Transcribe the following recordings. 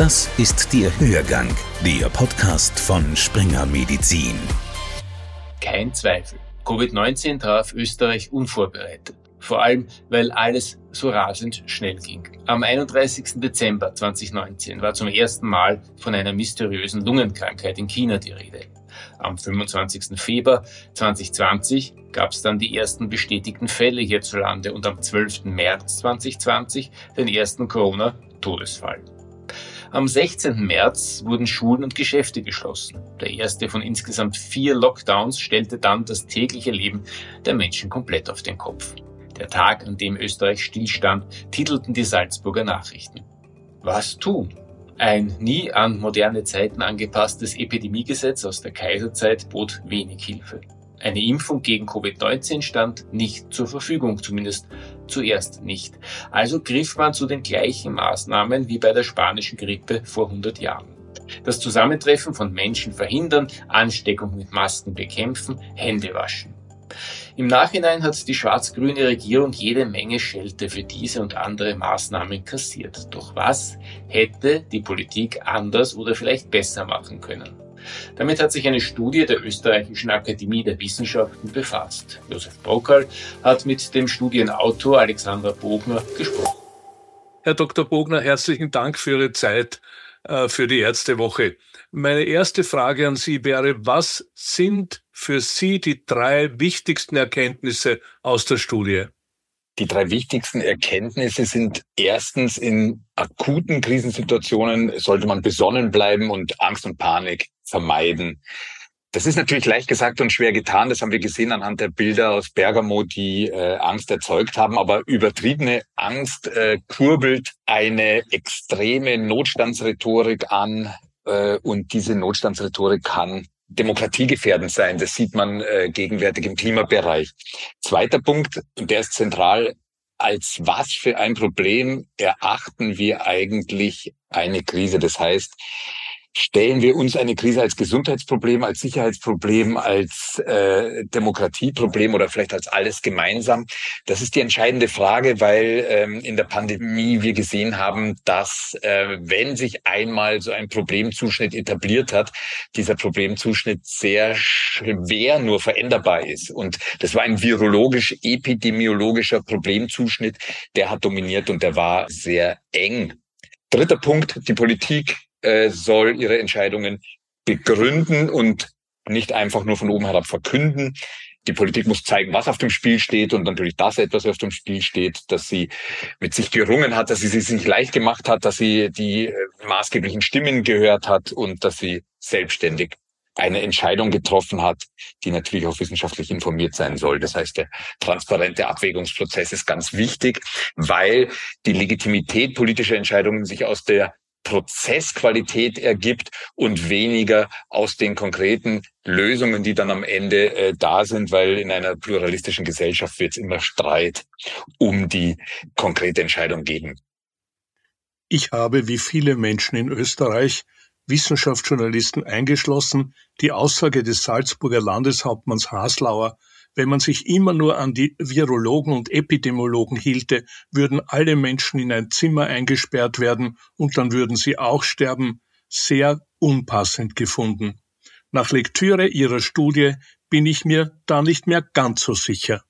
Das ist der Hörgang, der Podcast von Springer Medizin. Kein Zweifel. Covid-19 traf Österreich unvorbereitet. Vor allem, weil alles so rasend schnell ging. Am 31. Dezember 2019 war zum ersten Mal von einer mysteriösen Lungenkrankheit in China die Rede. Am 25. Februar 2020 gab es dann die ersten bestätigten Fälle hierzulande und am 12. März 2020 den ersten Corona-Todesfall. Am 16. März wurden Schulen und Geschäfte geschlossen. Der erste von insgesamt vier Lockdowns stellte dann das tägliche Leben der Menschen komplett auf den Kopf. Der Tag, an dem Österreich stillstand, titelten die Salzburger Nachrichten. Was tun? Ein nie an moderne Zeiten angepasstes Epidemiegesetz aus der Kaiserzeit bot wenig Hilfe. Eine Impfung gegen Covid-19 stand nicht zur Verfügung, zumindest zuerst nicht. Also griff man zu den gleichen Maßnahmen wie bei der spanischen Grippe vor 100 Jahren. Das Zusammentreffen von Menschen verhindern, Ansteckung mit Masken bekämpfen, Hände waschen. Im Nachhinein hat die schwarz-grüne Regierung jede Menge Schelte für diese und andere Maßnahmen kassiert. Doch was hätte die Politik anders oder vielleicht besser machen können? Damit hat sich eine Studie der Österreichischen Akademie der Wissenschaften befasst. Josef Brockal hat mit dem Studienautor Alexander Bogner gesprochen. Herr Dr. Bogner, herzlichen Dank für Ihre Zeit äh, für die Ärztewoche. Meine erste Frage an Sie wäre, was sind für Sie die drei wichtigsten Erkenntnisse aus der Studie? Die drei wichtigsten Erkenntnisse sind erstens, in akuten Krisensituationen sollte man besonnen bleiben und Angst und Panik vermeiden. Das ist natürlich leicht gesagt und schwer getan. Das haben wir gesehen anhand der Bilder aus Bergamo, die äh, Angst erzeugt haben. Aber übertriebene Angst äh, kurbelt eine extreme Notstandsrhetorik an. Äh, und diese Notstandsrhetorik kann demokratiegefährdend sein. Das sieht man äh, gegenwärtig im Klimabereich. Zweiter Punkt, und der ist zentral, als was für ein Problem erachten wir eigentlich eine Krise? Das heißt, stellen wir uns eine Krise als Gesundheitsproblem, als Sicherheitsproblem, als äh, Demokratieproblem oder vielleicht als alles gemeinsam? Das ist die entscheidende Frage, weil ähm, in der Pandemie wir gesehen haben, dass äh, wenn sich einmal so ein Problemzuschnitt etabliert hat, dieser Problemzuschnitt sehr schwer nur veränderbar ist. Und das war ein virologisch-epidemiologischer Problemzuschnitt, der hat dominiert und der war sehr eng. Dritter Punkt, die Politik äh, soll ihre Entscheidungen begründen und nicht einfach nur von oben herab verkünden. Die Politik muss zeigen, was auf dem Spiel steht und natürlich das etwas auf dem Spiel steht, dass sie mit sich gerungen hat, dass sie es sich nicht leicht gemacht hat, dass sie die äh, maßgeblichen Stimmen gehört hat und dass sie selbstständig eine Entscheidung getroffen hat, die natürlich auch wissenschaftlich informiert sein soll. Das heißt, der transparente Abwägungsprozess ist ganz wichtig, weil die Legitimität politischer Entscheidungen sich aus der Prozessqualität ergibt und weniger aus den konkreten Lösungen, die dann am Ende äh, da sind, weil in einer pluralistischen Gesellschaft wird es immer Streit um die konkrete Entscheidung geben. Ich habe, wie viele Menschen in Österreich, Wissenschaftsjournalisten eingeschlossen, die Aussage des Salzburger Landeshauptmanns Haslauer wenn man sich immer nur an die Virologen und Epidemiologen hielte, würden alle Menschen in ein Zimmer eingesperrt werden und dann würden sie auch sterben, sehr unpassend gefunden. Nach Lektüre ihrer Studie bin ich mir da nicht mehr ganz so sicher.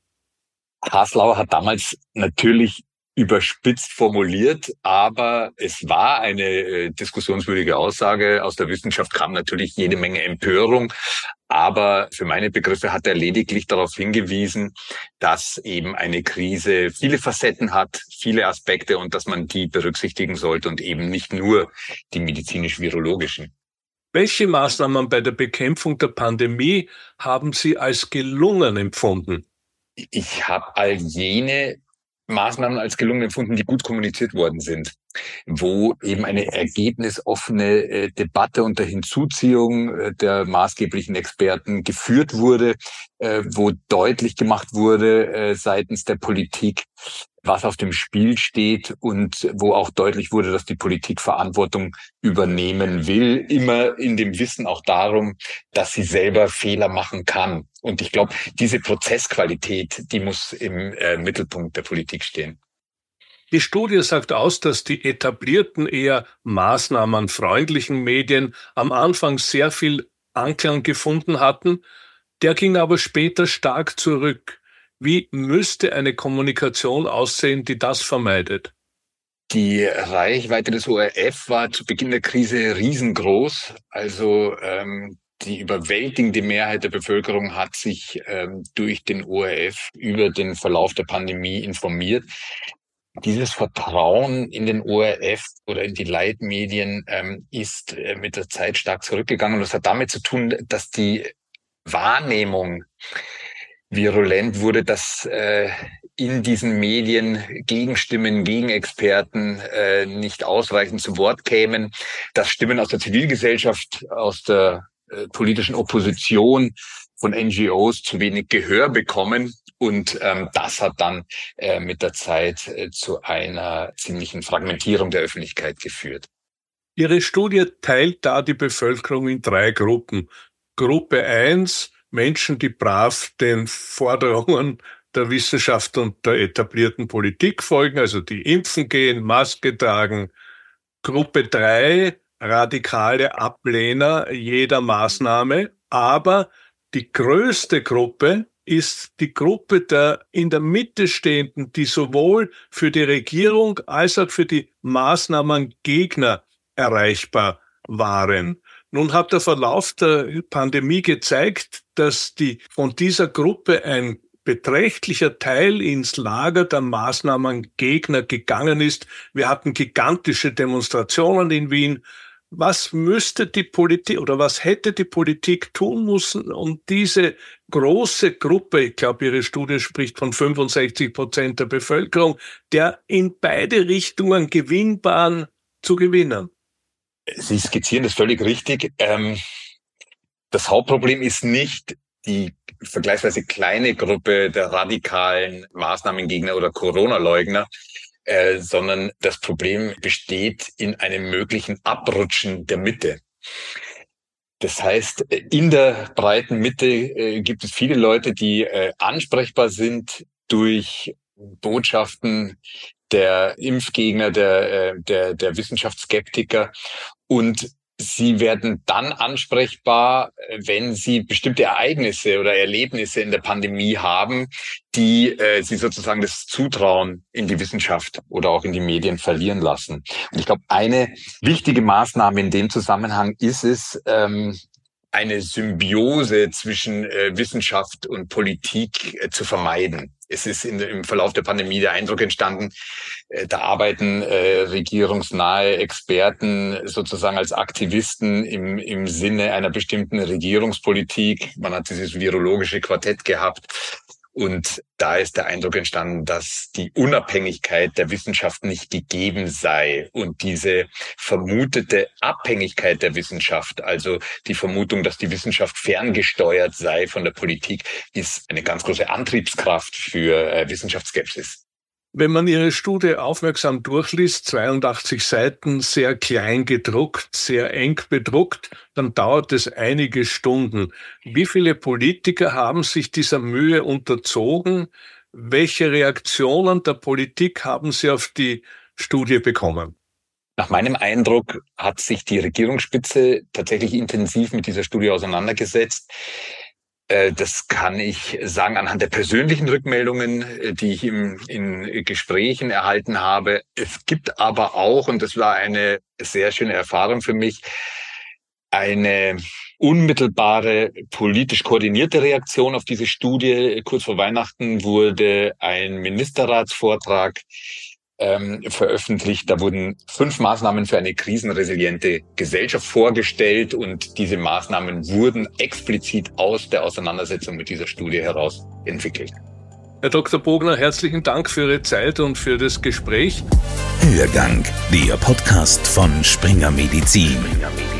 Haslauer hat damals natürlich überspitzt formuliert, aber es war eine äh, diskussionswürdige Aussage. Aus der Wissenschaft kam natürlich jede Menge Empörung, aber für meine Begriffe hat er lediglich darauf hingewiesen, dass eben eine Krise viele Facetten hat, viele Aspekte und dass man die berücksichtigen sollte und eben nicht nur die medizinisch-virologischen. Welche Maßnahmen bei der Bekämpfung der Pandemie haben Sie als gelungen empfunden? Ich habe all jene Maßnahmen als gelungen empfunden, die gut kommuniziert worden sind, wo eben eine ergebnisoffene äh, Debatte unter Hinzuziehung äh, der maßgeblichen Experten geführt wurde, äh, wo deutlich gemacht wurde äh, seitens der Politik, was auf dem Spiel steht und wo auch deutlich wurde, dass die Politik Verantwortung übernehmen will, immer in dem Wissen auch darum, dass sie selber Fehler machen kann. Und ich glaube, diese Prozessqualität, die muss im äh, Mittelpunkt der Politik stehen. Die Studie sagt aus, dass die etablierten, eher maßnahmenfreundlichen Medien am Anfang sehr viel Anklang gefunden hatten, der ging aber später stark zurück. Wie müsste eine Kommunikation aussehen, die das vermeidet? Die Reichweite des ORF war zu Beginn der Krise riesengroß. Also ähm, die überwältigende Mehrheit der Bevölkerung hat sich ähm, durch den ORF über den Verlauf der Pandemie informiert. Dieses Vertrauen in den ORF oder in die Leitmedien ähm, ist äh, mit der Zeit stark zurückgegangen. Und das hat damit zu tun, dass die Wahrnehmung virulent wurde, dass äh, in diesen Medien Gegenstimmen, Gegenexperten äh, nicht ausreichend zu Wort kämen, dass Stimmen aus der Zivilgesellschaft, aus der äh, politischen Opposition von NGOs zu wenig Gehör bekommen. Und ähm, das hat dann äh, mit der Zeit äh, zu einer ziemlichen Fragmentierung der Öffentlichkeit geführt. Ihre Studie teilt da die Bevölkerung in drei Gruppen. Gruppe eins Menschen, die brav den Forderungen der Wissenschaft und der etablierten Politik folgen, also die impfen gehen, Maske tragen. Gruppe drei radikale Ablehner jeder Maßnahme, aber die größte Gruppe ist die Gruppe der in der Mitte stehenden, die sowohl für die Regierung als auch für die Maßnahmengegner erreichbar waren. Nun hat der Verlauf der Pandemie gezeigt, dass die von dieser Gruppe ein beträchtlicher Teil ins Lager der Maßnahmengegner gegangen ist. Wir hatten gigantische Demonstrationen in Wien. Was müsste die Politik oder was hätte die Politik tun müssen, um diese große Gruppe, ich glaube, Ihre Studie spricht von 65 Prozent der Bevölkerung, der in beide Richtungen gewinnbaren zu gewinnen? Sie skizzieren das völlig richtig. Ähm, das Hauptproblem ist nicht die vergleichsweise kleine Gruppe der radikalen Maßnahmengegner oder Corona-Leugner, äh, sondern das Problem besteht in einem möglichen Abrutschen der Mitte. Das heißt, in der breiten Mitte äh, gibt es viele Leute, die äh, ansprechbar sind durch Botschaften der Impfgegner, der, äh, der, der Wissenschaftsskeptiker und Sie werden dann ansprechbar, wenn Sie bestimmte Ereignisse oder Erlebnisse in der Pandemie haben, die äh, Sie sozusagen das Zutrauen in die Wissenschaft oder auch in die Medien verlieren lassen. Und ich glaube, eine wichtige Maßnahme in dem Zusammenhang ist es, ähm, eine Symbiose zwischen äh, Wissenschaft und Politik äh, zu vermeiden. Es ist in, im Verlauf der Pandemie der Eindruck entstanden, äh, da arbeiten äh, regierungsnahe Experten sozusagen als Aktivisten im, im Sinne einer bestimmten Regierungspolitik. Man hat dieses virologische Quartett gehabt. Und da ist der Eindruck entstanden, dass die Unabhängigkeit der Wissenschaft nicht gegeben sei. Und diese vermutete Abhängigkeit der Wissenschaft, also die Vermutung, dass die Wissenschaft ferngesteuert sei von der Politik, ist eine ganz große Antriebskraft für äh, Wissenschaftsskepsis. Wenn man Ihre Studie aufmerksam durchliest, 82 Seiten, sehr klein gedruckt, sehr eng bedruckt, dann dauert es einige Stunden. Wie viele Politiker haben sich dieser Mühe unterzogen? Welche Reaktionen der Politik haben Sie auf die Studie bekommen? Nach meinem Eindruck hat sich die Regierungsspitze tatsächlich intensiv mit dieser Studie auseinandergesetzt. Äh, das kann ich sagen anhand der persönlichen Rückmeldungen, äh, die ich im, in Gesprächen erhalten habe. Es gibt aber auch, und das war eine sehr schöne Erfahrung für mich, eine unmittelbare politisch koordinierte Reaktion auf diese Studie. Kurz vor Weihnachten wurde ein Ministerratsvortrag ähm, veröffentlicht. Da wurden fünf Maßnahmen für eine krisenresiliente Gesellschaft vorgestellt und diese Maßnahmen wurden explizit aus der Auseinandersetzung mit dieser Studie heraus entwickelt. Herr Dr. Bogner, herzlichen Dank für Ihre Zeit und für das Gespräch. Hörgang, der Podcast von Springer Medizin. Springer Medizin.